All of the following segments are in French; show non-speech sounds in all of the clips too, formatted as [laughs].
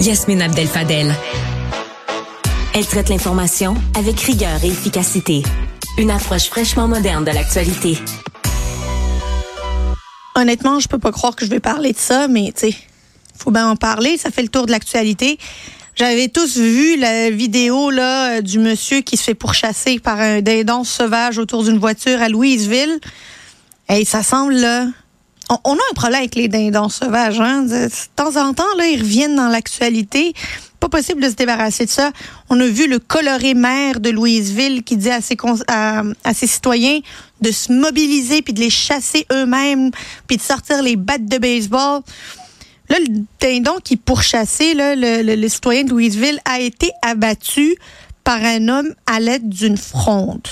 Yasmine Abdel-Fadel. Elle traite l'information avec rigueur et efficacité. Une approche fraîchement moderne de l'actualité. Honnêtement, je peux pas croire que je vais parler de ça, mais tu sais, faut bien en parler. Ça fait le tour de l'actualité. J'avais tous vu la vidéo là du monsieur qui se fait pourchasser par un dindon sauvage autour d'une voiture à Louisville. Et ça semble là. On, a un problème avec les dindons sauvages. Hein? De, temps en temps, là, ils reviennent dans l'actualité. Pas possible de se débarrasser de ça. On a vu le coloré maire de Louisville qui dit à ses, citoyens de se mobiliser puis de les chasser eux-mêmes puis de sortir les battes de baseball. Là, le dindon qui pourchassait là, le, le, le, citoyen de Louisville a été abattu par un homme à l'aide d'une fronde.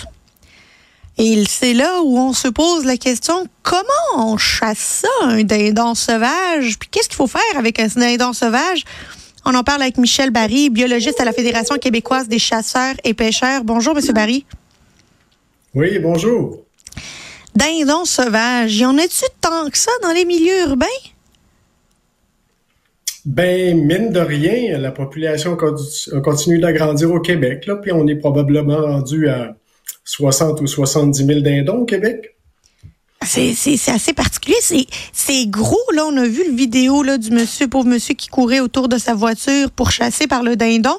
Et c'est là où on se pose la question comment on chasse ça, un dindon sauvage? Puis qu'est-ce qu'il faut faire avec un dindon sauvage? On en parle avec Michel Barry, biologiste à la Fédération québécoise des chasseurs et pêcheurs. Bonjour, Monsieur Barry. Oui, bonjour. Dindon sauvage, y en a-tu tant que ça dans les milieux urbains? Ben, mine de rien, la population continue d'agrandir au Québec, là, puis on est probablement rendu à 60 ou 70 000 dindons au Québec. C'est assez particulier. C'est gros. Là, on a vu le vidéo là, du monsieur, pauvre monsieur qui courait autour de sa voiture pour chasser par le dindon.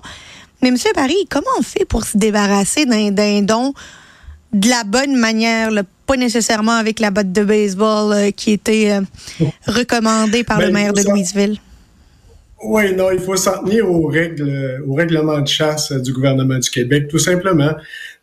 Mais monsieur Paris, comment on fait pour se débarrasser d'un dindon de la bonne manière, là, pas nécessairement avec la botte de baseball euh, qui était euh, recommandée par ben, le maire de Louisville? Oui, non, il faut s'en tenir aux règles, au règlement de chasse du gouvernement du Québec, tout simplement.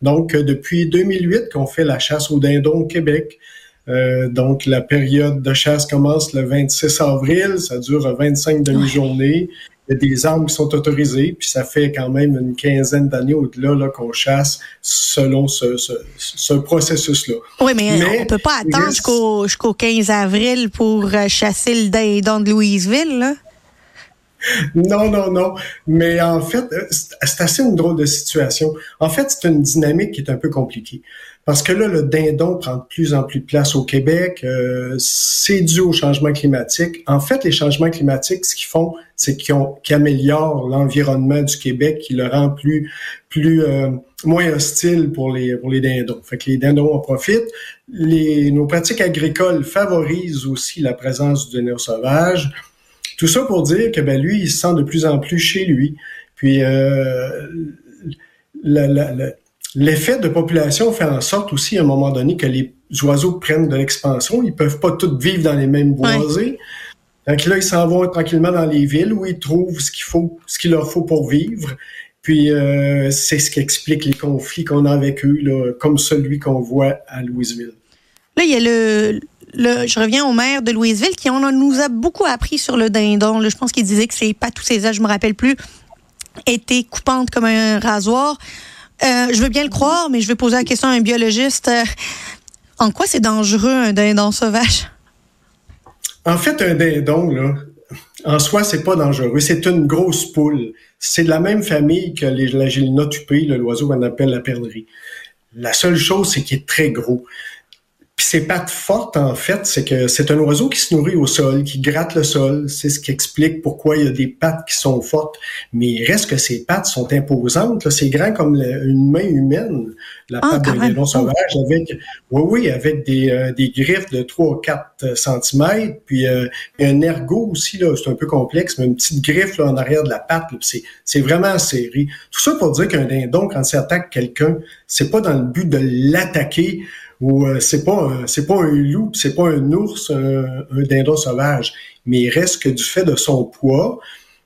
Donc, euh, depuis 2008 qu'on fait la chasse au dindon au Québec. Euh, donc, la période de chasse commence le 26 avril, ça dure 25 demi-journées. Il y a des armes qui sont autorisées, puis ça fait quand même une quinzaine d'années au-delà là, qu'on chasse selon ce, ce, ce processus-là. Oui, mais, mais, on peut pas attendre jusqu'au jusqu'au 15 avril pour euh, chasser le dindon de Louisville, là? Non, non, non. Mais en fait, euh, c'est assez une drôle de situation. En fait, c'est une dynamique qui est un peu compliquée. Parce que là, le dindon prend de plus en plus de place au Québec. Euh, c'est dû au changement climatique. En fait, les changements climatiques, ce qu'ils font, c'est qu'ils, améliorent l'environnement du Québec, qui le rend plus, plus euh, moins hostile pour les pour les dindons. Fait que les dindons en profitent. Les, nos pratiques agricoles favorisent aussi la présence du dindon sauvage. Tout ça pour dire que ben, lui, il se sent de plus en plus chez lui. Puis euh, l'effet de population fait en sorte aussi à un moment donné que les oiseaux prennent de l'expansion. Ils peuvent pas tous vivre dans les mêmes boisés. Donc là, ils s'en vont tranquillement dans les villes où ils trouvent ce qu'il faut, ce qu'il leur faut pour vivre. Puis euh, c'est ce qui explique les conflits qu'on a avec eux, là, comme celui qu'on voit à Louisville. Là, il y a le, je reviens au maire de Louisville qui nous a beaucoup appris sur le dindon. je pense qu'il disait que c'est pas tous ses âges, je me rappelle plus, était coupante comme un rasoir. Euh, je veux bien le croire, mais je vais poser la question à un biologiste. Euh, en quoi c'est dangereux un dindon sauvage? En fait, un dindon, en soi, c'est pas dangereux. C'est une grosse poule. C'est de la même famille que les, la gélinotupée, l'oiseau qu'on appelle la perdrix. La seule chose, c'est qu'il est très gros. Puis ses pattes fortes, en fait, c'est que c'est un oiseau qui se nourrit au sol, qui gratte le sol. C'est ce qui explique pourquoi il y a des pattes qui sont fortes. Mais il reste que ses pattes sont imposantes. C'est grand comme une main humaine, la ah, patte d'un lion sauvage, avec oui, oui, avec des, euh, des griffes de 3 ou 4 cm. Puis euh, un ergot aussi, là, c'est un peu complexe, mais une petite griffe là, en arrière de la patte. C'est vraiment serré. Tout ça pour dire qu'un dindon, quand il attaque quelqu'un, c'est pas dans le but de l'attaquer ou euh, c'est pas c'est pas un loup, c'est pas un ours, un, dindon sauvage, mais il reste que du fait de son poids,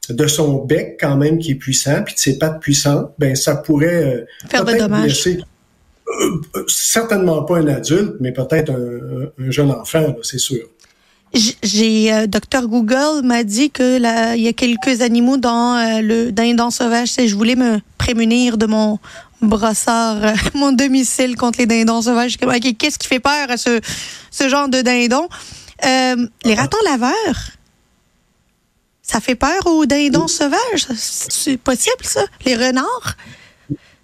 de son bec quand même qui est puissant, puis de ses pattes puissantes, ben ça pourrait euh, faire de dommages. Euh, certainement pas un adulte, mais peut-être un, jeune enfant, c'est sûr. J'ai docteur Google m'a dit que là, il y a quelques animaux dans le dindon sauvage. Je voulais me prémunir de mon brossard, euh, [laughs] mon domicile contre les dindons sauvages. Qu'est-ce qui fait peur à ce, ce genre de dindons? Euh, les ratons laveurs, ça fait peur aux dindons sauvages? C'est possible, ça? Les renards?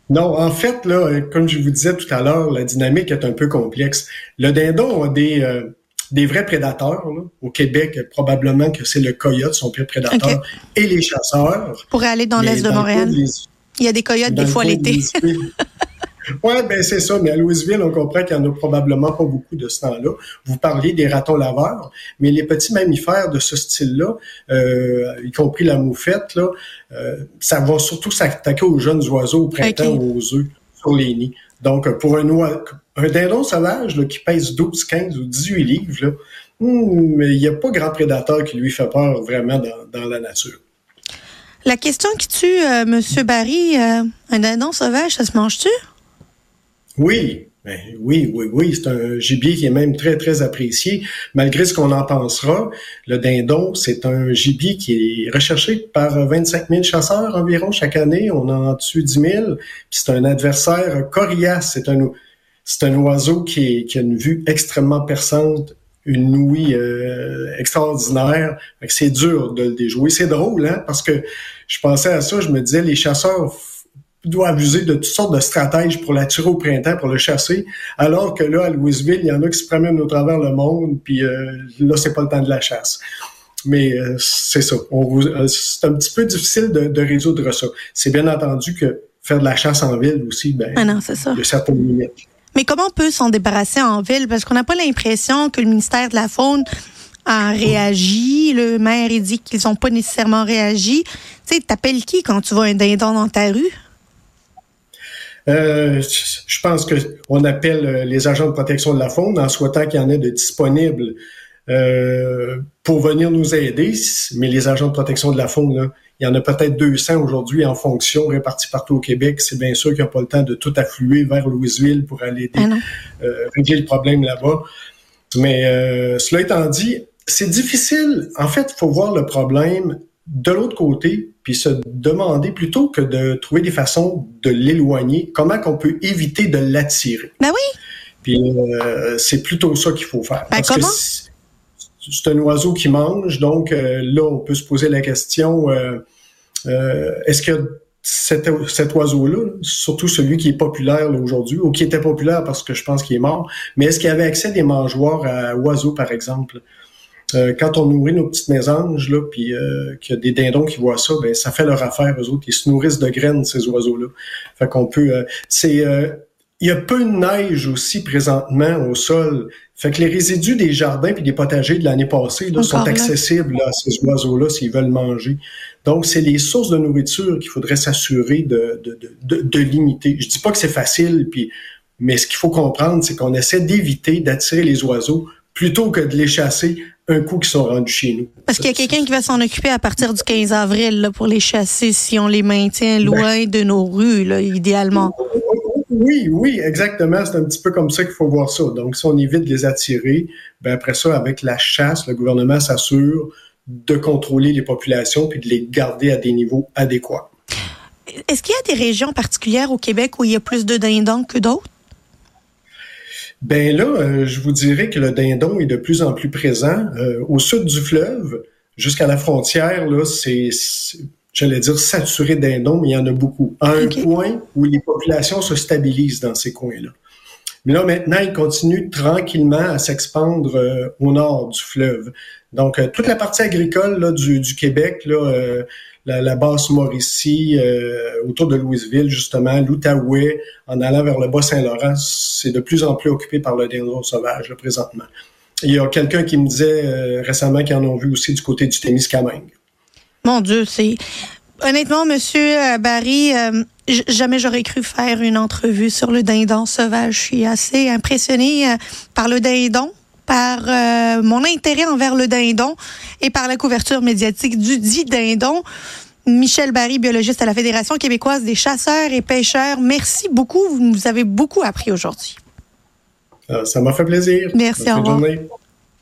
Non, en fait, là, comme je vous disais tout à l'heure, la dynamique est un peu complexe. Le dindon a des, euh, des vrais prédateurs. Au Québec, probablement que c'est le coyote, son pire prédateur, et les chasseurs. Pour aller dans l'est de Montréal. Il y a des coyotes des fois l'été. Oui, [laughs] ben c'est ça. Mais à Louisville, on comprend qu'il n'y en a probablement pas beaucoup de ce temps-là. Vous parliez des ratons laveurs, mais les petits mammifères de ce style-là, euh, y compris la moufette, là, euh, ça va surtout s'attaquer aux jeunes oiseaux au printemps aux œufs sur les nids. Donc, pour un, un dindon sauvage là, qui pèse 12, 15 ou 18 livres, là, hmm, il n'y a pas grand prédateur qui lui fait peur vraiment dans, dans la nature. La question qui tue euh, M. Barry, euh, un dindon sauvage, ça se mange-tu? Oui, ben, oui, oui, oui. C'est un gibier qui est même très, très apprécié. Malgré ce qu'on en pensera, le dindon, c'est un gibier qui est recherché par 25 000 chasseurs environ chaque année. On en tue 10 000. Puis c'est un adversaire coriace. C'est un, c'est un oiseau qui, qui a une vue extrêmement perçante une ouïe euh, extraordinaire. C'est dur de le déjouer. C'est drôle, hein, parce que je pensais à ça, je me disais, les chasseurs doivent user de toutes sortes de stratèges pour l'attirer au printemps, pour le chasser, alors que là, à Louisville, il y en a qui se promènent au travers le monde, puis euh, là, c'est pas le temps de la chasse. Mais euh, c'est ça. c'est un petit peu difficile de, résoudre ça. C'est bien entendu que faire de la chasse en ville aussi, ben, ah non, ça. il y a certaines limites. Mais comment on peut s'en débarrasser en ville? Parce qu'on n'a pas l'impression que le ministère de la Faune a réagi. Le maire, il dit qu'ils n'ont pas nécessairement réagi. Tu sais, t'appelles qui quand tu vois un dindon dans ta rue? Euh, je pense que on appelle euh, les agents de protection de la faune en souhaitant qu'il y en ait de disponibles euh, pour venir nous aider. Mais les agents de protection de la faune, là, il y en a peut-être 200 aujourd'hui en fonction répartis partout au Québec. C'est bien sûr qu'ils n'ont pas le temps de tout affluer vers Louisville pour aller ah euh, régler le problème là-bas. Mais euh, cela étant dit, c'est difficile. En fait, il faut voir le problème de l'autre côté, puis se demander plutôt que de trouver des façons de l'éloigner, comment qu'on peut éviter de l'attirer. Ben oui. Puis euh, c'est plutôt ça qu'il faut faire. Ben comment? C'est un oiseau qui mange, donc euh, là, on peut se poser la question, euh, euh, est-ce que cet, oiseau-là, surtout celui qui est populaire aujourd'hui, ou qui était populaire parce que je pense qu'il est mort, mais est-ce qu'il avait accès à des mangeoires à oiseaux, par exemple? quand on nourrit nos petites mésanges, là, puis qu'il y a des dindons qui voient ça, ben ça fait leur affaire, eux autres. Ils se nourrissent de graines, ces oiseaux-là. Fait qu'on peut... c'est il y a peu de neige aussi présentement au sol. Fait que les résidus des jardins puis des potagers de l'année passée là, sont accessibles à ces oiseaux-là s'ils veulent manger. Donc, c'est les sources de nourriture qu'il faudrait s'assurer de, de, de, de, limiter. Je dis pas que c'est facile, puis, mais ce qu'il faut comprendre, c'est qu'on essaie d'éviter d'attirer les oiseaux plutôt que de les chasser un coup qu'ils sont rendus chez nous. Parce qu'il y a quelqu'un qui va s'en occuper à partir du 15 avril là, pour les chasser si on les maintient loin ben. de nos rues, là, idéalement. Oui, oui, exactement. C'est un petit peu comme ça qu'il faut voir ça. Donc, si on évite de les attirer, ben après ça, avec la chasse, le gouvernement s'assure de contrôler les populations puis de les garder à des niveaux adéquats. Est-ce qu'il y a des régions particulières au Québec où il y a plus de dindons que d'autres? Ben là, euh, je vous dirais que le dindon est de plus en plus présent. Euh, au sud du fleuve, jusqu'à la frontière, là, c'est j'allais dire saturé dindons, mais il y en a beaucoup. À un point où les populations se stabilisent dans ces coins-là. Mais là, maintenant, ils continuent tranquillement à s'expandre euh, au nord du fleuve. Donc, euh, toute la partie agricole là, du, du Québec, là, euh, la, la, basse Mauricie, autour de Louisville, justement, l'Outaouais, en allant vers le Bas-Saint-Laurent, c'est de plus en plus occupé par le dindon sauvage, là, présentement. Il y a quelqu'un qui me disait récemment qu'ils en ont vu aussi du côté du Témiscamingue. Mon Dieu, c'est honnêtement, Monsieur euh, Barry, euh, jamais j'aurais cru faire une entrevue sur le dindon sauvage. Je suis assez impressionnée euh, par le dindon, par mon intérêt envers le dindon et par la couverture médiatique du dit dindon. Michel Barry, biologiste à la Fédération québécoise des chasseurs et pêcheurs. Merci beaucoup. Vous nous avez beaucoup appris aujourd'hui. ça m'a fait plaisir. Merci. Au revoir.